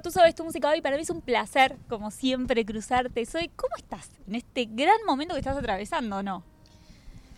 tú sabes tu música hoy. Para mí es un placer, como siempre, cruzarte. Soy, ¿cómo estás en este gran momento que estás atravesando, no?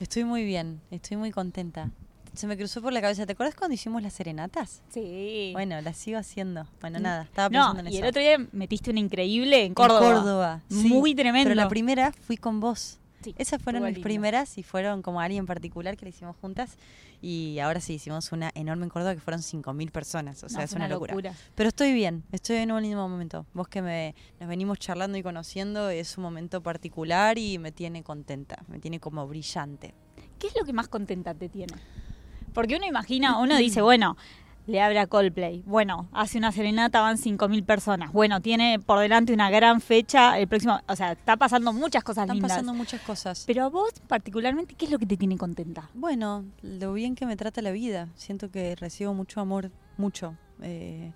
Estoy muy bien, estoy muy contenta. Se me cruzó por la cabeza. ¿Te acuerdas cuando hicimos las serenatas? Sí. Bueno, las sigo haciendo. Bueno, nada, estaba no, pensando en y eso. el otro día metiste una increíble en Córdoba. En Córdoba. sí. Muy tremendo. Pero la primera fui con vos. Sí, Esas fueron mis lindo. primeras y fueron como alguien en particular que la hicimos juntas. Y ahora sí hicimos una enorme en Córdoba que fueron 5.000 personas. O sea, No, es una, locura. locura. Pero estoy bien, estoy en un lindo momento. Vos que me, nos venimos charlando y conociendo, es un momento particular y me tiene contenta, me tiene como brillante. ¿Qué es lo que más contenta te tiene? Porque uno imagina, uno dice, bueno, le abre a Coldplay. Bueno, hace una serenata, van 5.000 personas. Bueno, tiene por delante una gran fecha el próximo. O sea, está pasando muchas cosas Están lindas. pasando muchas cosas. Pero a vos, particularmente, ¿qué es lo que te tiene contenta? Bueno, lo bien que me trata la vida. Siento que recibo mucho amor, mucho. Eh,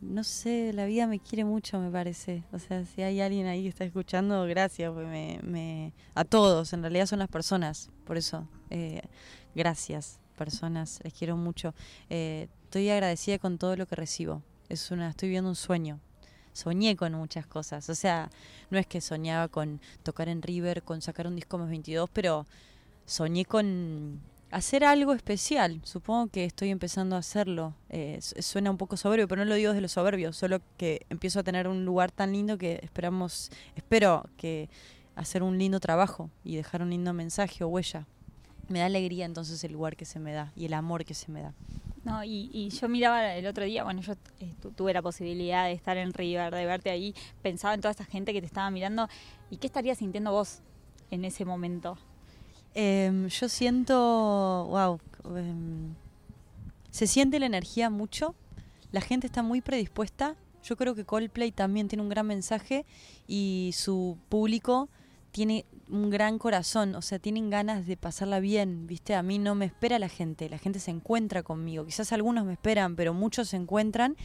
no sé, la vida me quiere mucho, me parece. O sea, si hay alguien ahí que está escuchando, gracias. Me, me- a todos, en realidad son las personas. Por eso, eh, gracias, personas. Les quiero mucho. Eh, estoy agradecida con todo lo que recibo. Es una, estoy viviendo un sueño. Soñé con muchas cosas. O sea, no es que soñaba con tocar en River, con sacar un disco más 22, pero soñé con hacer algo especial. Supongo que estoy empezando a hacerlo. Eh, su- suena un poco soberbio, pero no lo digo desde lo soberbio, solo que empiezo a tener un lugar tan lindo que esperamos, espero que hacer un lindo trabajo y dejar un lindo mensaje o huella. Me da alegría entonces el lugar que se me da y el amor que se me da. No, y, y yo miraba el otro día, bueno, yo eh, tu- tuve la posibilidad de estar en River, de verte ahí, pensaba en toda esta gente que te estaba mirando. ¿Y qué estarías sintiendo vos en ese momento? Em, yo siento, wow, em, se siente la energía mucho, la gente está muy predispuesta. Yo creo que Coldplay también tiene un gran mensaje y su público tiene un gran corazón, o sea, tienen ganas de pasarla bien, ¿viste? A mí no me espera la gente, la gente se encuentra conmigo. Quizás algunos me esperan, pero muchos se encuentran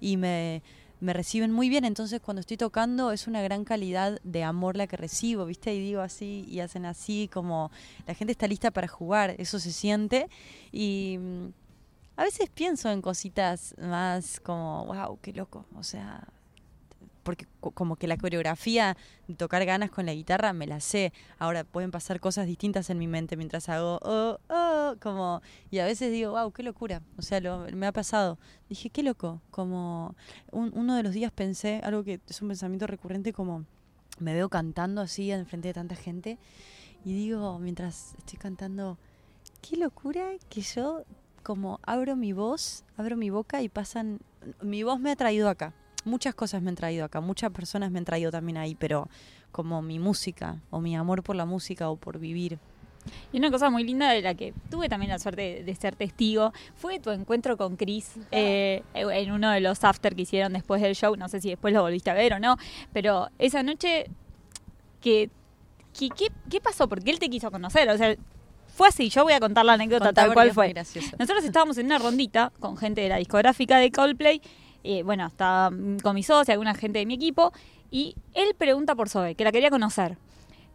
y me, me reciben muy bien. Entonces, cuando estoy tocando, es una gran calidad de amor la que recibo, ¿viste? Y digo así, y hacen así, como la gente está lista para jugar, eso se siente. Y mm, a veces pienso en cositas más como, wow, qué loco, o sea. Porque co- como que la coreografía de tocar ganas con la guitarra me la sé. Ahora pueden pasar cosas distintas en mi mente mientras hago, oh, oh, como... Y a veces digo, wow, qué locura. O sea, lo, me ha pasado. Dije, qué loco. Como un- uno de los días pensé, algo que es un pensamiento recurrente, como me veo cantando así en frente de tanta gente y digo, mientras estoy cantando, qué locura que yo como abro mi voz, abro mi boca y pasan... Mi voz me ha traído acá. Muchas cosas me han traído acá, muchas personas me han traído también ahí, pero como mi música o mi amor por la música o por vivir. Y una cosa muy linda de la que tuve también la suerte de, de ser testigo fue tu encuentro con Chris eh, en uno de los after que hicieron después del show. No sé si después lo volviste a ver o no, pero esa noche, que, que- ¿qué, qué pasó? Porque él te quiso conocer. O sea, fue así. Yo voy a contar la anécdota Contá tal cual fue. gracioso. Nosotros estábamos en una rondita con gente de la discográfica de Coldplay. Eh, bueno, estaba mm, con mi socia, alguna gente de mi equipo. Y él pregunta por Zoe, que la quería conocer.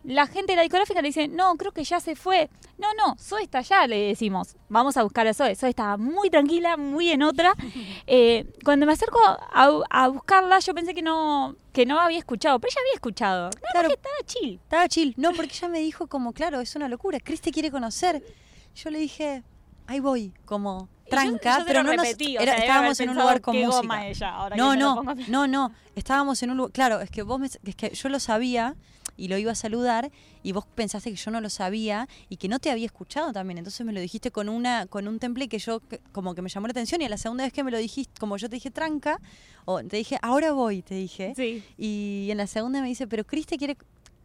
La gente de la discográfica le dice, no, creo que ya se fue. No, no, Zoe está allá, le decimos. Vamos a buscar a Zoe. Zoe estaba muy tranquila, muy en otra. Eh, cuando me acerco a, a buscarla, yo pensé que no, que no había escuchado, pero ella había escuchado. No, Claro. estaba chill. Estaba chill. No, porque ella me dijo como, claro, es una locura. Chris te quiere conocer. Yo le dije, ahí voy, como yo- tranca, yo pero no nos- o sea, estábamos en un lugar con "Qué música. goma ella", ahora no, no, no, no, estábamos en un lugar, claro, es que vos me- es que yo lo sabía y lo iba a saludar y vos pensaste que yo no lo sabía y que no te había escuchado también, entonces me lo dijiste con una con un temple que yo como que me llamó la atención y a la segunda vez que me lo dijiste, como yo te dije tranca o te dije, "Ahora voy", te dije. Sí. Y en la segunda me dice, "Pero Cris te quiere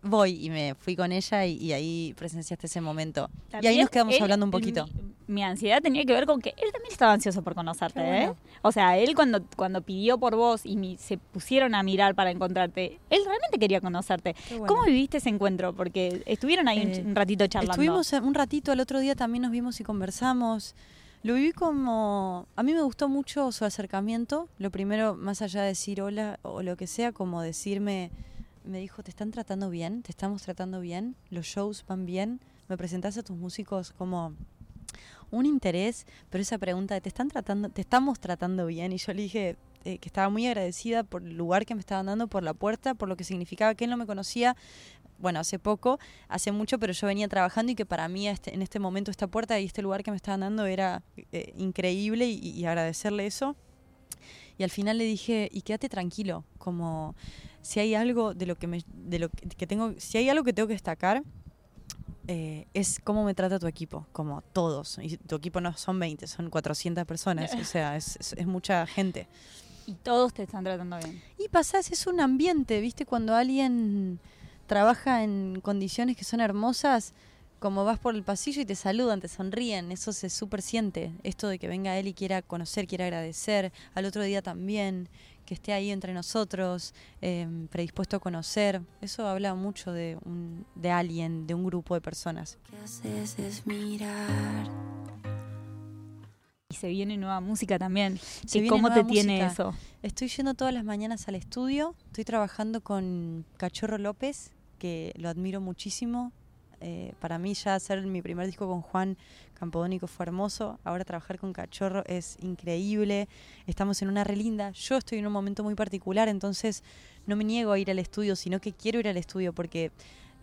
Voy y me fui con ella y, y ahí presenciaste ese momento. y ahí nos quedamos él- hablando un poquito. Mi, mi ansiedad tenía que ver con que él también estaba ansioso por conocerte, bueno. ¿eh? O sea, él cuando, cuando pidió por vos y mi- se pusieron a mirar para encontrarte, él realmente quería conocerte. Bueno. ¿Cómo viviste ese encuentro? Porque estuvieron ahí un Eh, un, ratito charlando. Estuvimos un ratito, al otro día también nos vimos y conversamos. Lo viví como... A mí me gustó mucho su acercamiento. Lo primero, más allá de decir hola o lo que sea, como decirme... Me dijo, ¿te están tratando bien? ¿Te estamos tratando bien? ¿Los shows van bien? ¿Me presentás a tus músicos como un interés? Pero esa pregunta ¿te están tratando, te estamos tratando bien? Y yo le dije, eh, que estaba muy agradecida por el lugar que me estaban dando, por la puerta, por lo que significaba que él no me conocía, bueno, hace poco, hace mucho, pero yo venía trabajando y que para mí este, en este momento esta puerta y este lugar que me estaban dando era eh, increíble y agradecerle eso. Y al final le dije, y quédate tranquilo, como si hay algo de lo que me, de lo que tengo, si hay algo que tengo que destacar, eh, es cómo me trata tu equipo, como todos. Y tu equipo no son 20, son 400 personas, o sea, es, es, es mucha gente. Y todos te están tratando bien. Y pasás, es un ambiente, ¿viste? Cuando alguien trabaja en condiciones que son hermosas, como vas por el pasillo y te saludan, te sonríen, eso se súper siente. Esto de que venga él y quiera conocer, quiera agradecer, al otro día también, que esté ahí entre nosotros, eh, predispuesto a conocer, eso habla mucho de, un, de alguien, de un grupo de personas. ¿Qué haces es mirar? Y se viene nueva música también. Se viene ¿Cómo te nueva tiene música. eso? Estoy yendo todas las mañanas al estudio, estoy trabajando con Cachorro López, que lo admiro muchísimo. Eh, para mí ya hacer mi primer disco con Juan Campodónico fue hermoso, ahora trabajar con Cachorro es increíble, estamos en una relinda, yo estoy en un momento muy particular, entonces no me niego a ir al estudio, sino que quiero ir al estudio porque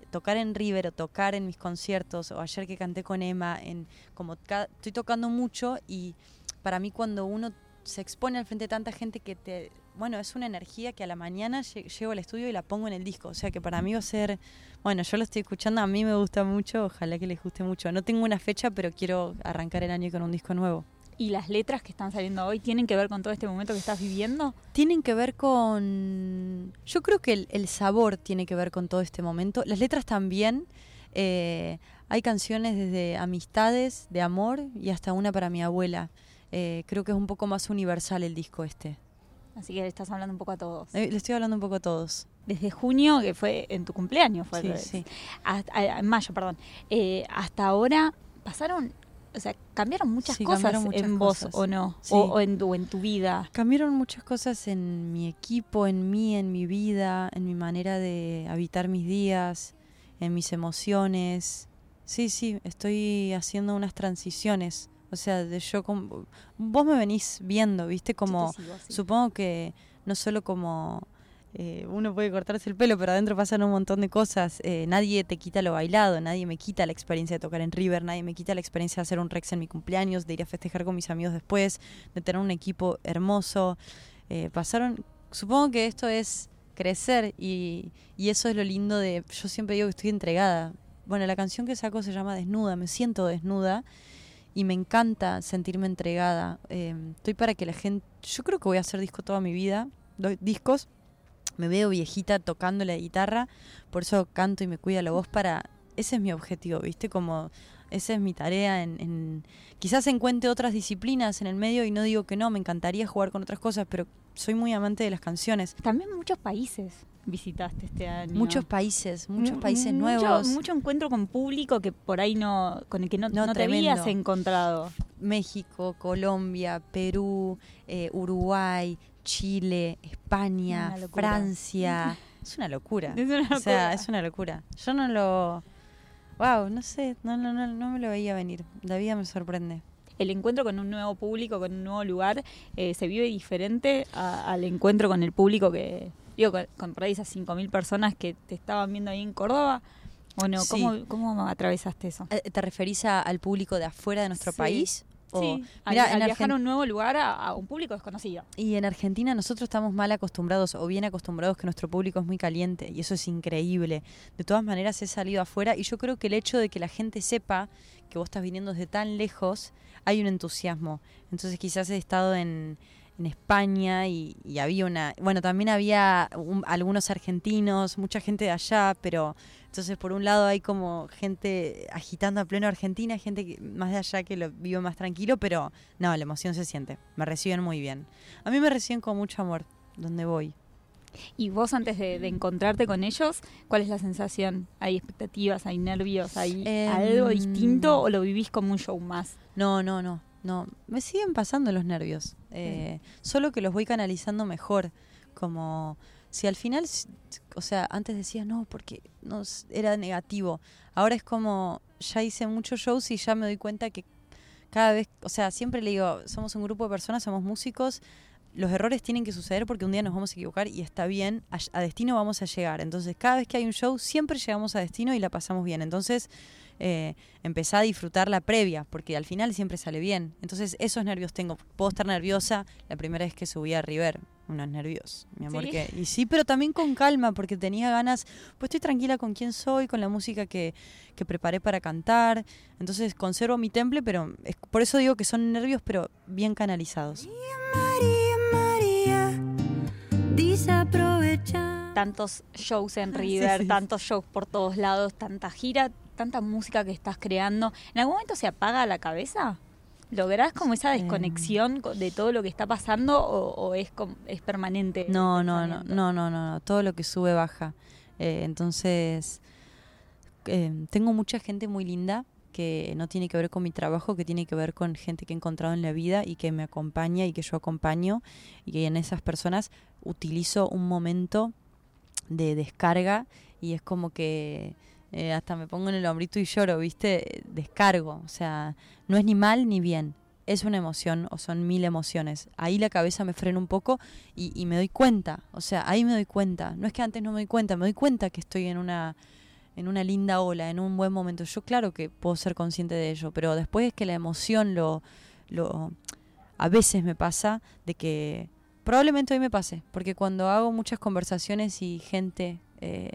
tocar en River o tocar en mis conciertos o ayer que canté con Emma, en como estoy tocando mucho y para mí cuando uno se expone al frente de tanta gente que te bueno, es una energía que a la mañana lle- llego al estudio y la pongo en el disco, o sea que para mí va a ser bueno, yo lo estoy escuchando, a mí me gusta mucho, ojalá que les guste mucho. No tengo una fecha, pero quiero arrancar el año con un disco nuevo. ¿Y las letras que están saliendo hoy tienen que ver con todo este momento que estás viviendo? Tienen que ver con... Yo creo que el, el sabor tiene que ver con todo este momento. Las letras también. eh, hay canciones desde amistades, de amor y hasta una para mi abuela. Eh, creo que es un poco más universal el disco este. Así que le estás hablando un poco a todos. Eh, le estoy hablando un poco a todos. Desde junio, que fue en tu cumpleaños, fue Sí, sí. hasta- a- en mayo, perdón. Eh, hasta ahora pasaron, o sea, cambiaron muchas Sí, cosas cambiaron muchas en vos o no, Sí. o, o en, tu, en tu vida. Cambiaron muchas cosas en mi equipo, en mí, en mi vida, en mi manera de habitar mis días, en mis emociones. Sí, sí, estoy haciendo unas transiciones. O sea, de yo como... Vos me venís viendo, ¿viste? Como... Sigo, sí. Supongo que no solo como eh, uno puede cortarse el pelo, pero adentro pasan un montón de cosas. Eh, nadie te quita lo bailado, nadie me quita la experiencia de tocar en River, nadie me quita la experiencia de hacer un Rex en mi cumpleaños, de ir a festejar con mis amigos después, de tener un equipo hermoso. Eh, pasaron, supongo que esto es crecer y, y eso es lo lindo de, yo siempre digo que estoy entregada. Bueno, la canción que saco se llama Desnuda, me siento desnuda y me encanta sentirme entregada. Eh, estoy para que la gente. Yo creo que voy a hacer disco toda mi vida, doy discos. Me veo viejita tocando la guitarra, por eso canto y me cuida la voz para. Ese es mi objetivo, ¿viste? Como esa es mi tarea. En, en- Quizás encuentre otras disciplinas en el medio y no digo que no, me encantaría jugar con otras cosas, pero soy muy amante de las canciones. También muchos países visitaste este año. Muchos países, muchos Mu- países mucho- nuevos. Mucho encuentro con público que por ahí no, con el que no, No, no te habías encontrado. México, Colombia, Perú, eh, Uruguay, Chile, España, locura. Francia. Es una locura. Es una O sea, locura. es una locura. Yo no lo... Wow, no sé, no, no, no, no me lo veía venir. La vida me sorprende. El encuentro con un nuevo público, con un nuevo lugar, eh, se vive diferente a- al encuentro con el público que, digo, con, con por ahí esas 5.000 personas que te estaban viendo ahí en Córdoba. ¿O no? Sí. ¿Cómo, ¿Cómo atravesaste eso? Eh, ¿Te referís a- al público de afuera de nuestro Sí. país? O- Sí, al, Mirá, al viajar a un nuevo lugar a, a un público desconocido. Y en Argentina nosotros estamos mal acostumbrados o bien acostumbrados que nuestro público es muy caliente y eso es increíble. De todas maneras he salido afuera y yo creo que el hecho de que la gente sepa que vos estás viniendo desde tan lejos, hay un entusiasmo. Entonces quizás he estado en, en España y, y había una... Bueno, también había un- algunos argentinos, mucha gente de allá, pero entonces por un lado hay como gente agitando a pleno Argentina, gente que- más de allá que lo vive más tranquilo, pero no, la emoción se siente. Me reciben muy bien. A mí me reciben con mucho amor donde voy. Y vos antes de, de encontrarte con ellos, ¿cuál es la sensación? ¿Hay expectativas, hay nervios, hay Em, algo distinto o lo vivís como un show más? No, no, no, no. Me siguen pasando los nervios. Eh, Solo que los voy canalizando mejor. Como si al final, o sea, antes decía no, porque no era negativo. Ahora es como ya hice muchos shows y ya me doy cuenta que cada vez, o sea, siempre le digo, somos un grupo de personas, somos músicos. Los errores tienen que suceder porque un día nos vamos a equivocar y está bien, a, a destino vamos a llegar. Entonces, cada vez que hay un show, siempre llegamos a destino y la pasamos bien. Entonces, eh, empezá a disfrutar la previa, porque al final siempre sale bien. Entonces, esos nervios tengo. Puedo estar nerviosa la primera vez que subí a River, unos nervios, mi amor. ¿Sí? Que, y sí, pero también con calma, porque tenía ganas, pues estoy tranquila con quién soy, con la música que, que preparé para cantar. Entonces, conservo mi temple, pero es- por eso digo que son nervios, pero bien canalizados. María, María, desaprovechar. Tantos shows en Sí, River, sí. tantos shows por todos lados, tanta gira, tanta música que estás creando. ¿En algún momento se apaga la cabeza? ¿Lográs como esa Em. desconexión co- de todo lo que está pasando o, o es, es permanente? No, no, no, no, no, no, no, todo lo que sube baja. Eh, entonces, eh, tengo mucha gente muy linda que no tiene que ver con mi trabajo, que tiene que ver con gente que he encontrado en la vida y que me acompaña y que yo acompaño y que en esas personas utilizo un momento de descarga y es como que eh, hasta me pongo en el hombrito y lloro, ¿viste? Descargo, o sea, no es ni mal ni bien. Es una emoción o son mil emociones. Ahí la cabeza me frena un poco y, y me doy cuenta. O sea, ahí me doy cuenta. No es que antes no me doy cuenta, me doy cuenta que estoy en una, en una linda ola, en un buen momento. Yo claro que puedo ser consciente de ello, pero después es que la emoción lo, lo a veces me pasa de que probablemente hoy me pase, porque cuando hago muchas conversaciones y gente eh,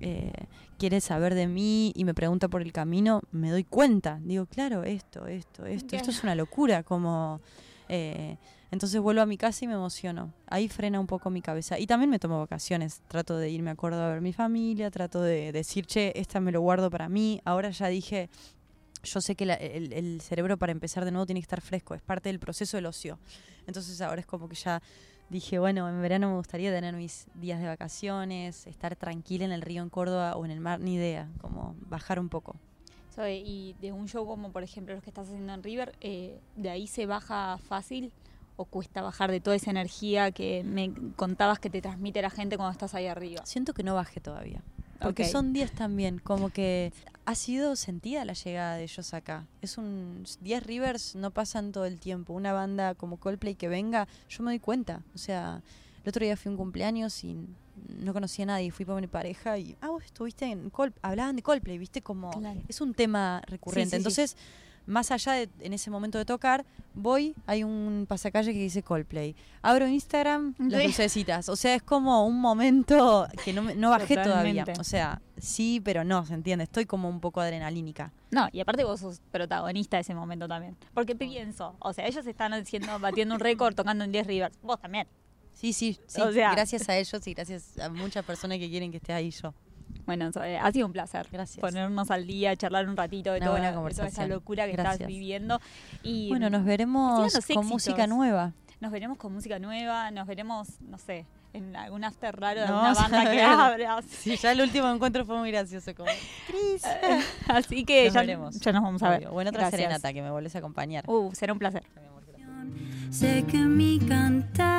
eh, quiere saber de mí y me pregunta por el camino, me doy cuenta. Digo, claro, esto, esto, esto, esto es una locura, como... eh, entonces vuelvo a mi casa y me emociono. Ahí frena un poco mi cabeza. Y también me tomo vacaciones. Trato de irme a Córdoba a ver mi familia, trato de decir, che, esta me lo guardo para mí. Ahora ya dije, yo sé que la- el, el cerebro para empezar de nuevo tiene que estar fresco, es parte del proceso del ocio. Entonces ahora es como que ya dije, bueno, en verano me gustaría tener mis días de vacaciones, estar tranquila en el río en Córdoba o en el mar, ni idea, como bajar un poco. Zoe, y de un show como por ejemplo los que estás haciendo en River, eh, ¿de ahí se baja fácil o cuesta bajar de toda esa energía que me contabas que te transmite la gente cuando estás ahí arriba? Siento que no bajé todavía. Porque son días también, como que ha sido sentida la llegada de ellos acá. Es un 10 Rivers no pasan todo el tiempo. Una banda como Coldplay que venga, yo me doy cuenta. O sea, el otro día fui a un cumpleaños y no conocía a nadie, fui con mi pareja y ah, vos estuviste en Coldplay, hablaban de Coldplay, ¿viste? Como Claro. es un tema recurrente. Sí, sí, sí. Más allá de en ese momento de tocar, voy, hay un pasacalle que dice Coldplay. Abro Instagram, las Sí. lucecitas. O sea, es como un momento que no, no bajé todavía. O sea, sí, pero no, ¿se entiende? Estoy como un poco adrenalínica. No, y aparte vos sos protagonista de ese momento también. Porque pienso, o sea, ellos están haciendo, batiendo un récord tocando en 10 Rivers. Vos también. Sí, sí, sí. O sea- gracias a ellos y gracias a muchas personas que quieren que esté ahí yo. Bueno, Zoe, ha sido un placer. Gracias. Ponernos al día, charlar un ratito de, toda, buena la- de toda esa locura que Gracias. estás viviendo. Y Bueno, nos veremos con éxitos. música nueva. Nos veremos con música nueva, nos veremos, no sé, en algún after raro de No, alguna banda que abras. Sí, ya el último encuentro fue muy gracioso. Como, Cris. Así que Nos ya, veremos. ya nos vamos a ver. Bueno, otra Gracias. serenata que me volvés a acompañar. Uh, será un placer. Sé que mi cantar